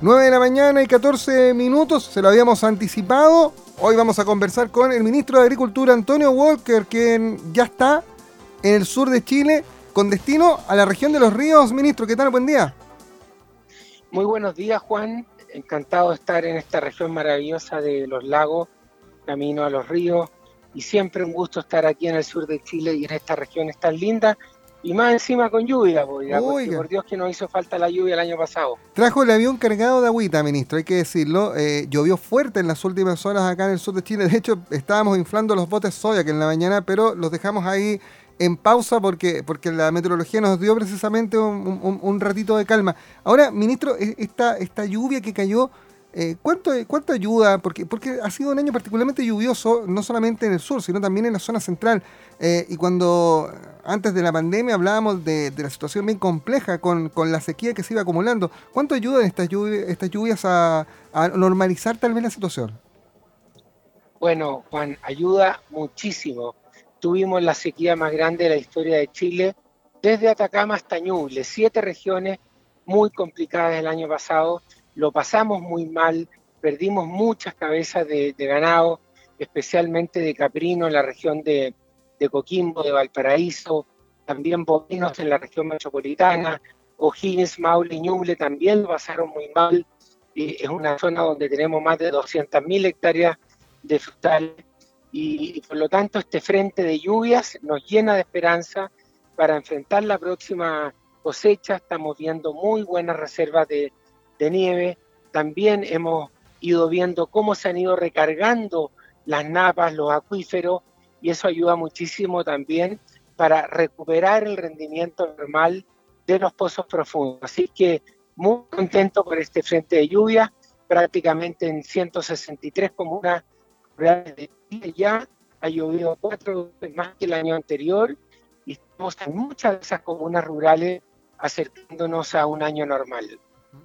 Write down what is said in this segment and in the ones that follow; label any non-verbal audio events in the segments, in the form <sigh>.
9 de la mañana y 14 minutos, se lo habíamos anticipado. Hoy vamos a conversar con el ministro de Agricultura, Antonio Walker, quien ya está en el sur de Chile con destino a la región de los ríos. Ministro, ¿qué tal? Buen día. Muy buenos días, Juan. Encantado de estar en esta región maravillosa de los lagos, camino a los ríos. Y siempre un gusto estar aquí en el sur de Chile y en esta región tan linda y más encima con lluvia, porque por Dios que nos hizo falta la lluvia el año pasado. Trajo el avión cargado de agüita, ministro, hay que decirlo. Eh, llovió fuerte en las últimas horas acá en el sur de Chile. De hecho, estábamos inflando los botes soya que en la mañana, pero los dejamos ahí en pausa porque, porque la meteorología nos dio precisamente un, ratito de calma. Ahora, ministro, e, esta, esta lluvia que cayó eh, ¿cuánto, ¿Cuánto ayuda? Porque, porque ha sido un año particularmente lluvioso, no solamente en el sur, sino también en la zona central. Eh, y cuando antes de la pandemia hablábamos de, la situación bien compleja con, la sequía que se iba acumulando, ¿cuánto ayudan estas lluvias, estas lluvias a, normalizar tal vez la situación? Bueno, Juan, ayuda muchísimo. Tuvimos la sequía más grande de la historia de Chile, desde Atacama hasta Ñuble, siete regiones muy complicadas el año pasado lo pasamos muy mal, perdimos muchas cabezas de, ganado, especialmente de caprino en la región de, Coquimbo, de Valparaíso, también bovinos en la región metropolitana, O'Higgins, Maule y Ñuble también lo pasaron muy mal. es una zona donde tenemos más de 200.000 hectáreas de frutales y, por lo tanto este frente de lluvias nos llena de esperanza para enfrentar la próxima cosecha. Estamos viendo muy buenas reservas de, de nieve. También hemos ido viendo cómo se han ido recargando las napas, los acuíferos, y eso ayuda muchísimo también para recuperar el rendimiento normal de los pozos profundos. Así que muy contento por este frente de lluvia, prácticamente en 163 comunas rurales de Chile ya ha llovido cuatro veces más que el año anterior y estamos en muchas de esas comunas rurales acercándonos a un año normal.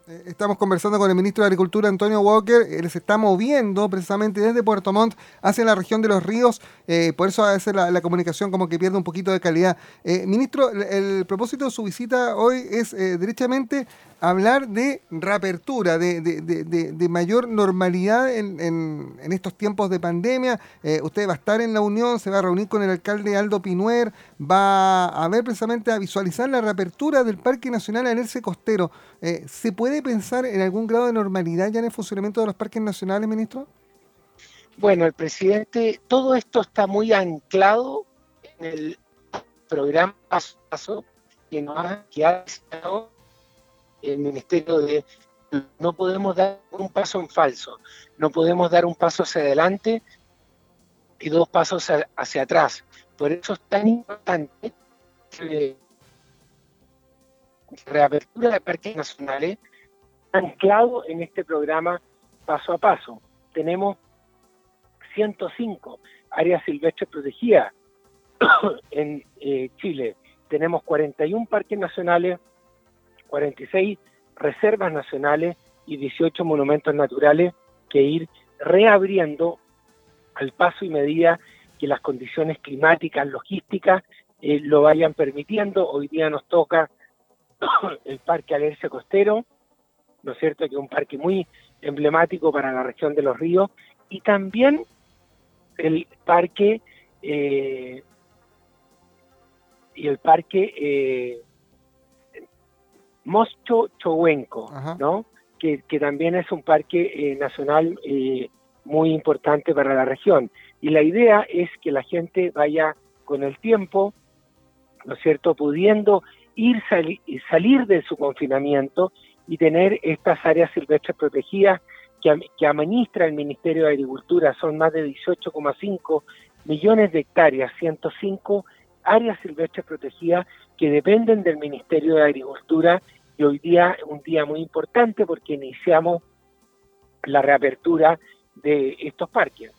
Eh, estamos conversando con el ministro de Agricultura, Antonio Walker. Él se está moviendo precisamente desde Puerto Montt hacia la región de los ríos. Eh, por eso a veces la, comunicación como que pierde un poquito de calidad. Eh, ministro, el, propósito de su visita hoy es derechamente hablar de reapertura, de, mayor normalidad en, estos tiempos de pandemia. Eh, usted va a estar en la Unión, se va a reunir con el alcalde Aldo Pinuer, va a ver precisamente a visualizar la reapertura del Parque Nacional Alerce Costero. Eh, ¿Se puede pensar en algún grado de normalidad ya en el funcionamiento de los parques nacionales, ministro? Bueno, el presidente, todo esto está muy anclado en el programa paso a paso que, nos ha, que el Ministerio de no podemos dar un paso en falso, no podemos dar un paso hacia adelante y dos pasos hacia atrás. Por eso es tan importante la reapertura de parques nacionales anclado en este programa paso a paso. Tenemos 105 áreas silvestres protegidas <coughs> en eh, Chile. Tenemos 41 parques nacionales 46 reservas nacionales y 18 monumentos naturales que ir reabriendo al paso y medida que las condiciones climáticas, logísticas eh, lo vayan permitiendo. Hoy día nos toca <coughs> el Parque Alerce Costero, ¿no es cierto? Que es un parque muy emblemático para la región de los ríos, y también el parque eh, y el parque eh, Moscho Chowenco, ¿no? Que, también es un parque eh, nacional eh, muy importante para la región. Y la idea es que la gente vaya con el tiempo, ¿no es cierto?, pudiendo ir y salir de su confinamiento y tener estas áreas silvestres protegidas que, que administra el Ministerio de Agricultura. Son más de 18,5 millones de hectáreas, 105 áreas silvestres protegidas que dependen del Ministerio de Agricultura y hoy día es un día muy importante porque iniciamos la reapertura de estos parques.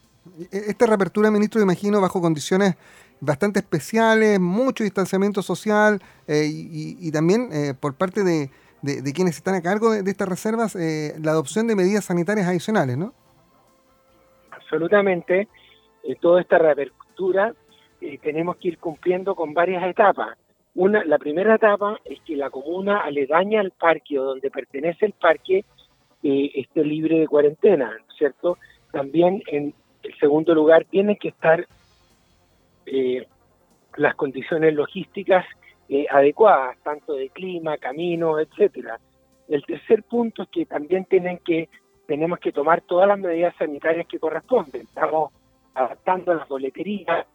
E-, esta reapertura, ministro, imagino, bajo condiciones bastante especiales, mucho distanciamiento social eh, y, también eh, por parte de, quienes están a cargo de, estas reservas, eh, la adopción de medidas sanitarias adicionales, ¿no? Absolutamente. toda esta reapertura tenemos que ir cumpliendo con varias etapas. la primera etapa es que la comuna aledaña al parque o donde pertenece el parque eh, esté libre de cuarentena, ¿no es cierto? También en el segundo lugar tienen que estar eh, las condiciones logísticas eh, adecuadas, tanto de clima, camino, etcétera. El tercer punto es que también tienen que tenemos que tomar todas las medidas sanitarias que corresponden. Estamos adaptando las boleterías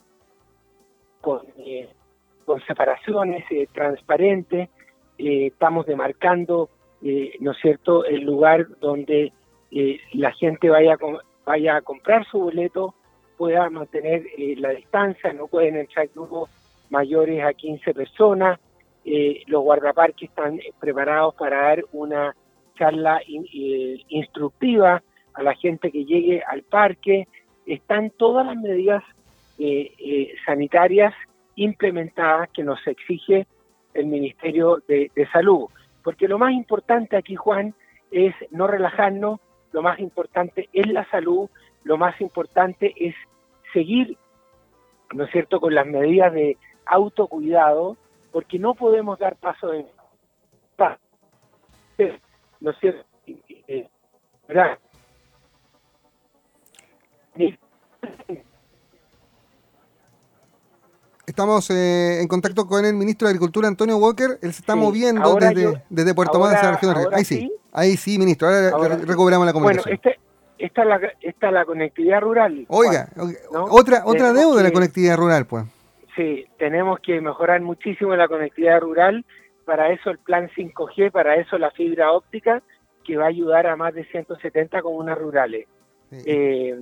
con, eh, separaciones transparentes, estamos demarcando, ¿no es cierto?, el lugar donde la gente vaya vaya a comprar su boleto pueda mantener eh, la distancia, no pueden entrar grupos mayores a 15 personas. Eh, los guardaparques están preparados para dar una charla eh, instructiva a la gente que llegue al parque. Están todas las medidas sanitarias implementadas que nos exige el Ministerio de Salud. Porque lo más importante aquí, Juan, es no relajarnos, lo más importante es la salud, lo más importante es seguir, ¿no es cierto?, con las medidas de autocuidado, porque no podemos dar paso de paz. ¿No es cierto? ¿Verdad? Estamos eh, en contacto con el ministro de Agricultura, Antonio Walker. Él se está moviendo desde, desde Puerto Montt hacia la región. Ahí sí, ahí sí, ministro. Ahora, recuperamos la comunicación. Bueno, este, esta la, esta la conectividad rural. Oiga, otra, otra deuda de la conectividad rural, pues. Sí, tenemos que mejorar muchísimo la conectividad rural, para eso el plan 5G, para eso la fibra óptica, que va a ayudar a más de 170 comunas rurales. Eh,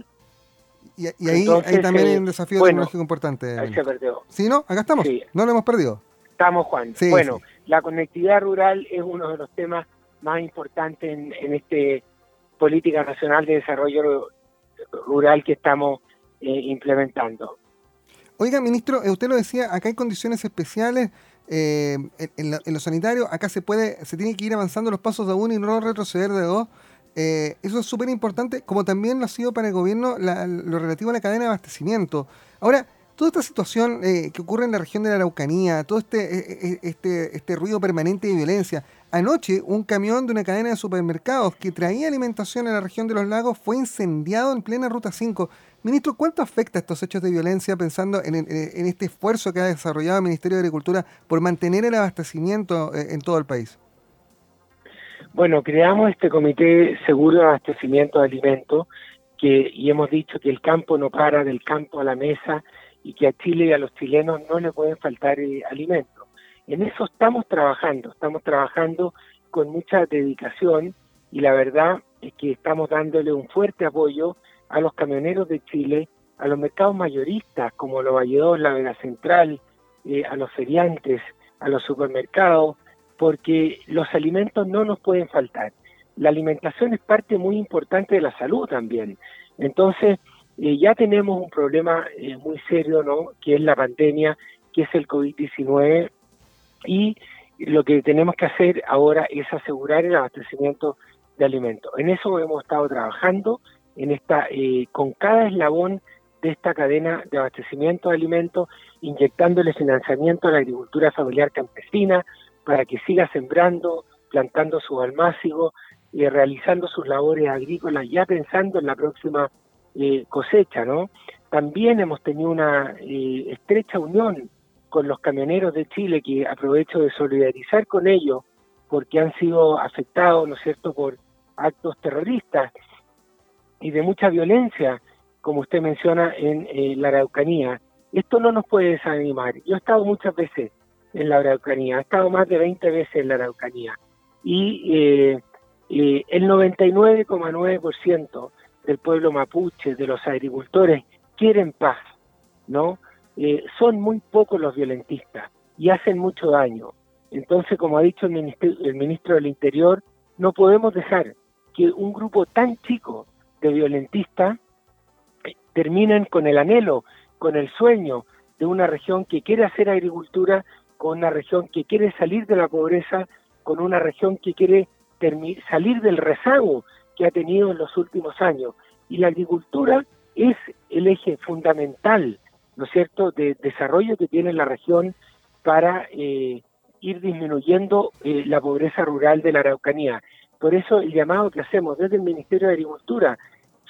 y, ahí, también hay un desafío tecnológico importante. Ahí se perdió. ¿Sí, no? Acá estamos. No lo hemos perdido. Estamos, Juan. bueno, la conectividad rural es uno de los temas más importantes en, en este política nacional de desarrollo rural que estamos eh, implementando. Oiga, ministro, eh, usted lo decía, acá hay condiciones especiales eh, en, lo sanitario, acá se puede, se tiene que ir avanzando los pasos de uno y no retroceder de dos. eso es súper importante, como también lo ha sido para el gobierno lo relativo a la cadena de abastecimiento. Ahora, toda esta situación que ocurre en la región de la Araucanía, todo este, este, este ruido permanente de violencia, Anoche, un camión de una cadena de supermercados que traía alimentación en la región de los lagos fue incendiado en plena Ruta 5. Ministro, ¿cuánto afecta estos hechos de violencia pensando en, este esfuerzo que ha desarrollado el Ministerio de Agricultura por mantener el abastecimiento eh, en todo el país? Bueno, creamos este Comité Seguro de Abastecimiento de Alimentos que, y hemos dicho que el campo no para del campo a la mesa y que a Chile y a los chilenos no le pueden faltar eh, alimentos. En eso estamos trabajando, estamos trabajando con mucha dedicación y la verdad es que estamos dándole un fuerte apoyo a los camioneros de Chile, a los mercados mayoristas como los Valledor, la Vega Central, eh, a los feriantes, a los supermercados, porque los alimentos no nos pueden faltar. La alimentación es parte muy importante de la salud también. Entonces, eh, ya tenemos un problema eh, muy serio, ¿no? Que es la pandemia, que es el COVID-19 y lo que tenemos que hacer ahora es asegurar el abastecimiento de alimentos. En eso hemos estado trabajando en esta eh, con cada eslabón de esta cadena de abastecimiento de alimentos, inyectándole financiamiento a la agricultura familiar campesina para que siga sembrando, plantando sus almácigos y realizando sus labores agrícolas ya pensando en la próxima eh, cosecha. También hemos tenido una eh, estrecha unión con los camioneros de Chile, que aprovecho de solidarizar con ellos, porque han sido afectados, ¿no es cierto?, por actos terroristas y de mucha violencia, como usted menciona, en eh, la Araucanía. Esto no nos puede desanimar. Yo he estado muchas veces en la Araucanía, he estado más de 20 veces en la Araucanía, y eh, eh, el 99,9% del pueblo mapuche, de los agricultores, quieren paz, ¿no? Eh, son muy pocos los violentistas y hacen mucho daño. Entonces, como ha dicho el ministro, el ministro del Interior, no podemos dejar que un grupo tan chico de violentistas terminen con el anhelo, con el sueño de una región que quiere hacer agricultura, con una región que quiere salir de la pobreza, con una región que quiere salir del rezago que ha tenido en los últimos años. Y la agricultura es el eje fundamental ¿no es cierto?, de desarrollo que tiene la región para eh, ir disminuyendo eh, la pobreza rural de la Araucanía. Por eso el llamado que hacemos desde el Ministerio de Agricultura,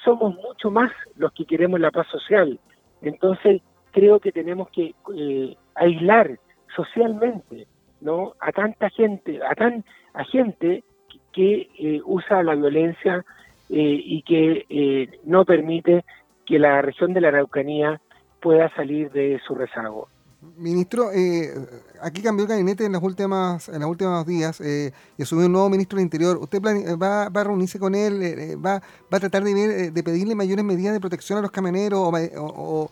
somos mucho más los que queremos la paz social. Entonces creo que tenemos que eh, aislar socialmente no a tanta gente, a tan a gente que, eh, usa la violencia eh, y que no permite que la región de la Araucanía pueda salir de su rezago. Ministro, eh, aquí cambió el gabinete en las últimas en los últimos días eh, y asumió un nuevo ministro del Interior. ¿Usted va, a reunirse con él? Eh, va, va, a tratar de, de, pedirle mayores medidas de protección a los camioneros o,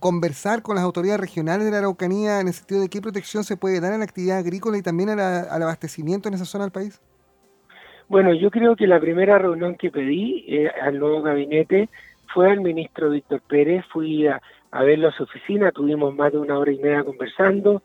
conversar con las autoridades regionales de la Araucanía en el sentido de qué protección se puede dar a la actividad agrícola y también al abastecimiento en esa zona del país? Bueno, yo creo que la primera reunión que pedí al nuevo gabinete fue al ministro Víctor Pérez. Fui a a verlo a su oficina, tuvimos más de una hora y media conversando,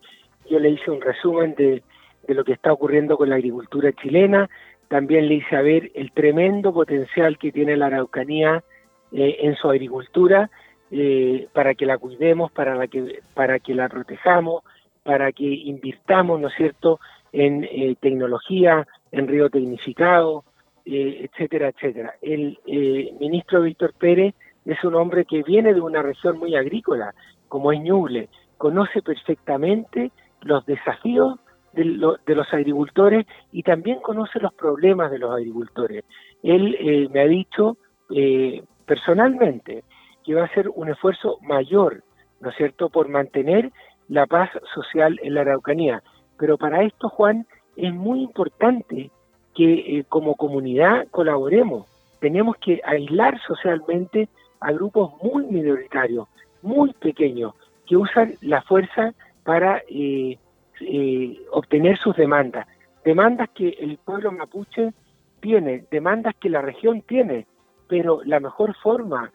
yo le hice un resumen de, lo que está ocurriendo con la agricultura chilena, también le hice ver el tremendo potencial que tiene la Araucanía eh, en su agricultura, eh, para que la cuidemos, para, la que, para que la protejamos, para que invirtamos, ¿no es cierto?, en eh, tecnología, en río tecnificado, etcétera, etcétera. El ministro Víctor Pérez es un hombre que viene de una región muy agrícola, como es Ñuble, conoce perfectamente los desafíos de, los agricultores y también conoce los problemas de los agricultores. Él eh, me ha dicho eh, personalmente que va a hacer un esfuerzo mayor, ¿no es cierto?, por mantener la paz social en la Araucanía. Pero para esto, Juan, es muy importante que eh, como comunidad colaboremos. Tenemos que aislar socialmente a grupos muy minoritarios, muy pequeños, que usan la fuerza para eh, eh, obtener sus demandas. Demandas que el pueblo mapuche tiene, demandas que la región tiene, pero la mejor forma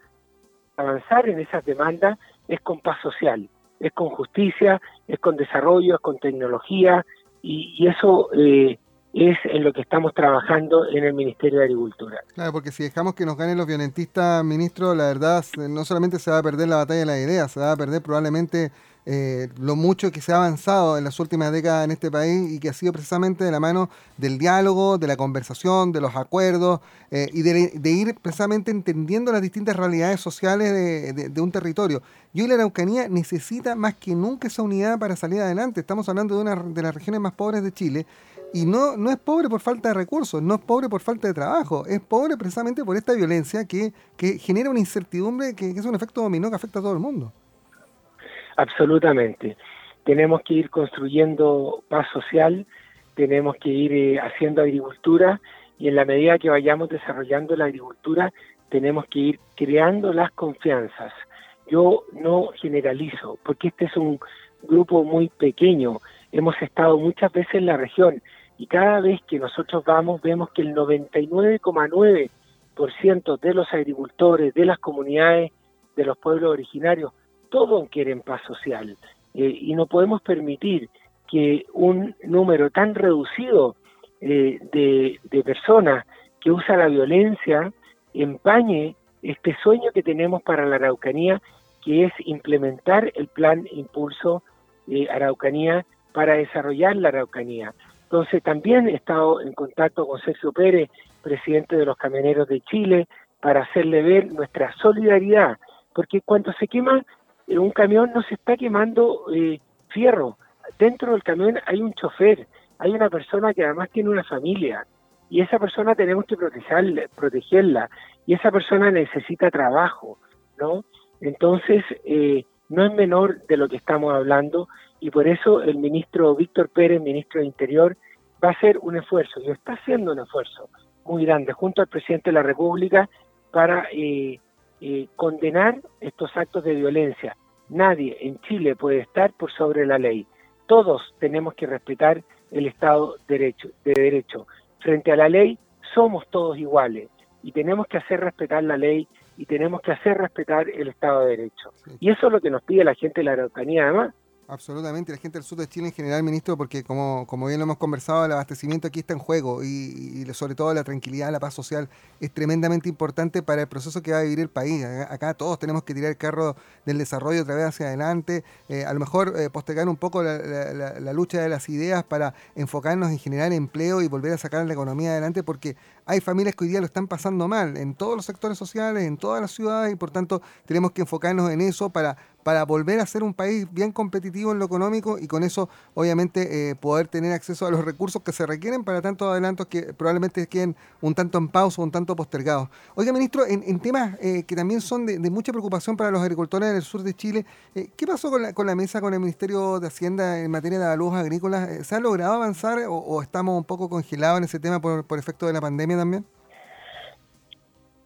de avanzar en esas demandas es con paz social, es con justicia, es con desarrollo, es con tecnología, y, eso eh, es en lo que estamos trabajando en el Ministerio de Agricultura. Claro, porque si dejamos que nos ganen los violentistas, ministro, la verdad no solamente se va a perder la batalla de las ideas, se va a perder probablemente eh, lo mucho que se ha avanzado en las últimas décadas en este país y que ha sido precisamente de la mano del diálogo, de la conversación, de los acuerdos eh, y de, ir precisamente entendiendo las distintas realidades sociales de, un territorio. Y hoy la Araucanía necesita más que nunca esa unidad para salir adelante. Estamos hablando de una de las regiones más pobres de Chile y no, no es pobre por falta de recursos, no es pobre por falta de trabajo, es pobre precisamente por esta violencia que, que genera una incertidumbre que, es un efecto dominó que afecta a todo el mundo. Absolutamente. Tenemos que ir construyendo paz social, tenemos que ir eh, haciendo agricultura y en la medida que vayamos desarrollando la agricultura, tenemos que ir creando las confianzas. Yo no generalizo, porque este es un grupo muy pequeño. Hemos estado muchas veces en la región y cada vez que nosotros vamos vemos que el 99,9% de los agricultores, de las comunidades, de los pueblos originarios, todos quieren paz social eh, y no podemos permitir que un número tan reducido eh, de, personas que usa la violencia empañe este sueño que tenemos para la Araucanía, que es implementar el plan Impulso eh, Araucanía para desarrollar la Araucanía. Entonces también he estado en contacto con Sergio Pérez, presidente de los Camioneros de Chile, para hacerle ver nuestra solidaridad, porque cuando se quema eh, un camión no se está quemando eh, fierro, dentro del camión hay un chofer, hay una persona que además tiene una familia, y esa persona tenemos que protegerla, protegerla y esa persona necesita trabajo, ¿no? Entonces, eh, no es menor de lo que estamos hablando y por eso el ministro Víctor Pérez, ministro de Interior, va a hacer un esfuerzo, y está haciendo un esfuerzo muy grande junto al presidente de la República para eh, eh, condenar estos actos de violencia. Nadie en Chile puede estar por sobre la ley. Todos tenemos que respetar el Estado derecho, de Derecho. Frente a la ley somos todos iguales y tenemos que hacer respetar la ley y tenemos que hacer respetar el Estado de Derecho. Y eso es lo que nos pide la gente de la Araucanía además Absolutamente, la gente del sur de Chile en general, ministro, porque como, como bien lo hemos conversado, el abastecimiento aquí está en juego y, sobre todo la tranquilidad, la paz social es tremendamente importante para el proceso que va a vivir el país. Acá, todos tenemos que tirar el carro del desarrollo otra vez hacia adelante, eh, a lo mejor eh, postergar un poco la, lucha de las ideas para enfocarnos en generar empleo y volver a sacar la economía adelante, porque hay familias que hoy día lo están pasando mal en todos los sectores sociales, en todas las ciudades y por tanto tenemos que enfocarnos en eso para para volver a ser un país bien competitivo en lo económico y con eso obviamente eh, poder tener acceso a los recursos que se requieren para tantos adelantos que probablemente queden un tanto en pausa, un tanto postergados. Oiga, ministro, en, temas eh, que también son de, mucha preocupación para los agricultores del sur de Chile, eh, ¿qué pasó con la, mesa con el Ministerio de Hacienda en materia de avalúos agrícolas? ¿Se ha logrado avanzar o, estamos un poco congelados en ese tema por, por efecto de la pandemia también?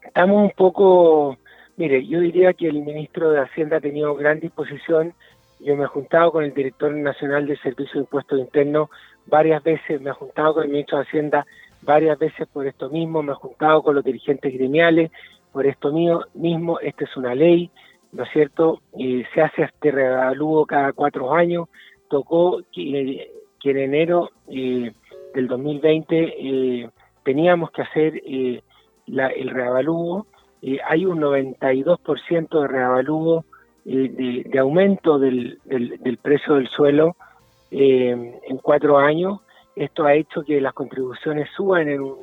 Estamos un poco Mire, yo diría que el ministro de Hacienda ha tenido gran disposición. Yo me he juntado con el director nacional del Servicio de Impuestos Internos varias veces, me he juntado con el ministro de Hacienda varias veces por esto mismo, me he juntado con los dirigentes gremiales por esto mío, mismo. Esta es una ley, ¿no es cierto? Se hace este revalúo cada cuatro años. Tocó que, en enero eh, del 2020 eh, teníamos que hacer eh, el reavalúo eh, hay un 92% de reavalúo, eh, de, aumento del, precio del suelo eh, en cuatro años. Esto ha hecho que las contribuciones suban en un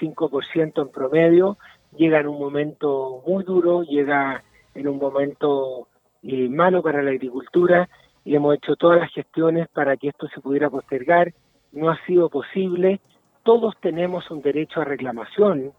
5% en promedio, llega en un momento muy duro, llega en un momento malo para la agricultura y hemos hecho todas las gestiones para que esto se pudiera postergar. No ha sido posible. Todos tenemos un derecho a reclamación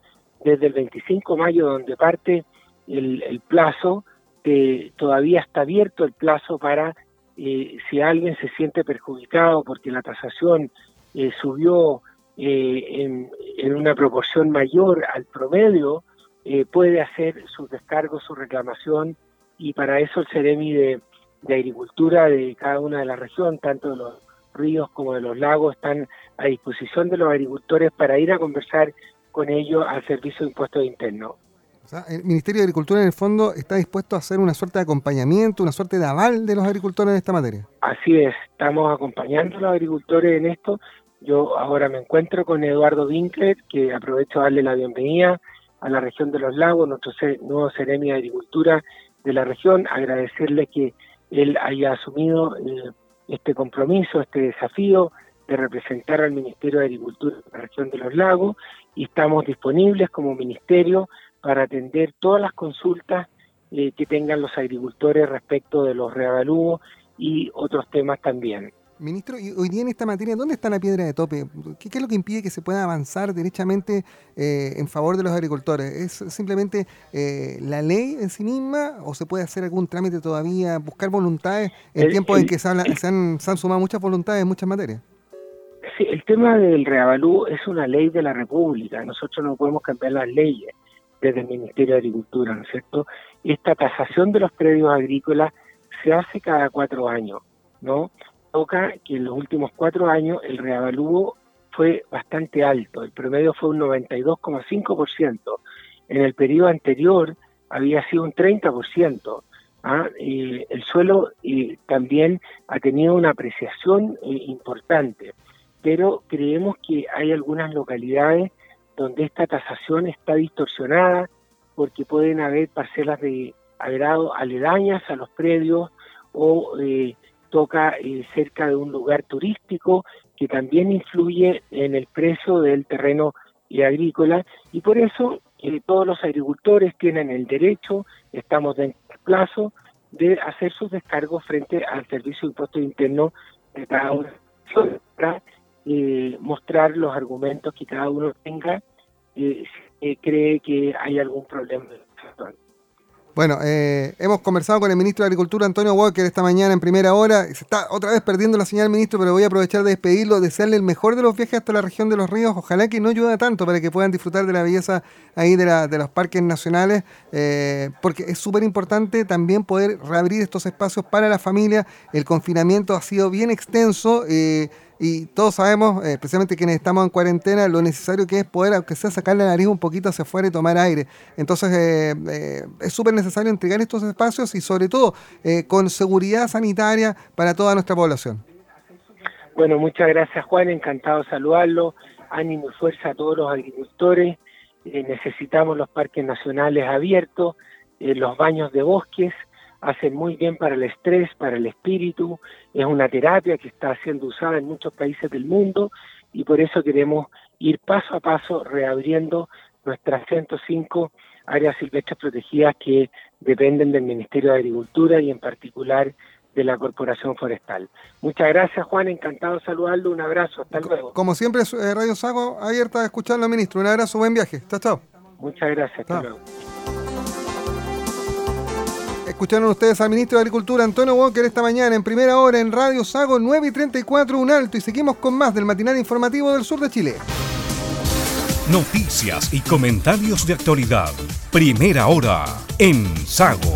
desde el 25 de mayo, donde parte el, plazo, que todavía está abierto el plazo para eh, si alguien se siente perjudicado porque la tasación eh, subió eh, en, una proporción mayor al promedio, puede hacer su descargo, su reclamación, y para eso el Ceremi de, de Agricultura de cada una de las regiones, tanto de los ríos como de los lagos, están a disposición de los agricultores para ir a conversar con ello al Servicio de Impuestos Internos. O sea, el Ministerio de Agricultura en el fondo está dispuesto a hacer una suerte de acompañamiento, una suerte de aval de los agricultores en esta materia. Así es, estamos acompañando a los agricultores en esto. Yo ahora me encuentro con Eduardo Winkler, que aprovecho a darle la bienvenida a la región de los lagos, nuestro nuevo Ceremi de Agricultura de la región, agradecerle que él haya asumido eh, este compromiso, este desafío de representar al Ministerio de Agricultura de la región de los lagos y estamos disponibles como ministerio para atender todas las consultas eh, que tengan los agricultores respecto de los reavalúos y otros temas también. Ministro, y hoy día en esta materia, ¿dónde está la piedra de tope? ¿Qué, es lo que impide que se pueda avanzar derechamente eh, en favor de los agricultores? ¿Es simplemente eh, la ley en sí misma o se puede hacer algún trámite todavía, buscar voluntades en tiempos en que se, se, han, se han sumado muchas voluntades en muchas materias? Sí, el tema del reavalú es una ley de la República. Nosotros no podemos cambiar las leyes desde el Ministerio de Agricultura, ¿no es cierto? Esta tasación de los predios agrícolas se hace cada cuatro años, ¿no? Toca que en los últimos cuatro años el reavalúo fue bastante alto, el promedio fue un 92,5%. En el periodo anterior había sido un 30%. ¿ah? el suelo también ha tenido una apreciación eh, importante pero creemos que hay algunas localidades donde esta tasación está distorsionada porque pueden haber parcelas de agrado aledañas a los predios o eh, toca eh, cerca de un lugar turístico que también influye en el precio del terreno agrícola y por eso eh, todos los agricultores tienen el derecho, estamos del plazo, de hacer sus descargos frente al Servicio de Impuestos Internos de cada una eh, mostrar los argumentos que cada uno tenga si cree que hay algún problema. Bueno, eh, hemos conversado con el ministro de Agricultura, Antonio Walker, esta mañana en primera hora. Se está otra vez perdiendo la señal, ministro, pero voy a aprovechar de despedirlo, desearle el mejor de los viajes hasta la región de los ríos. Ojalá que no ayude tanto para que puedan disfrutar de la belleza ahí de los parques nacionales, eh, porque es súper importante también poder reabrir estos espacios para la familia. El confinamiento ha sido bien extenso. Eh, y todos sabemos, eh, especialmente quienes estamos en cuarentena, lo necesario que es poder, aunque sea sacar la nariz un poquito hacia afuera y tomar aire. Entonces eh, eh, es súper necesario entregar estos espacios y sobre todo con seguridad sanitaria para toda nuestra población. Bueno, muchas gracias Juan, encantado de saludarlo. Ánimo y fuerza a todos los agricultores. necesitamos los parques nacionales abiertos, los baños de bosques hacen muy bien para el estrés, para el espíritu, es una terapia que está siendo usada en muchos países del mundo y por eso queremos ir paso a paso reabriendo nuestras 105 áreas silvestres protegidas que dependen del Ministerio de Agricultura y en particular de la Corporación Forestal. Muchas gracias Juan, encantado de saludarlo, un abrazo, hasta luego. Como siempre, eh, Radio Sago abierta a escucharlo, ministro, un abrazo, buen viaje, chao, chao. Muchas gracias, hasta luego. Escucharon ustedes al ministro de Agricultura Antonio Walker esta mañana en primera hora en Radio Sago 9 y 34 un alto y seguimos con más del matinal informativo del sur de Chile. Noticias y comentarios de actualidad. Primera hora en Sago.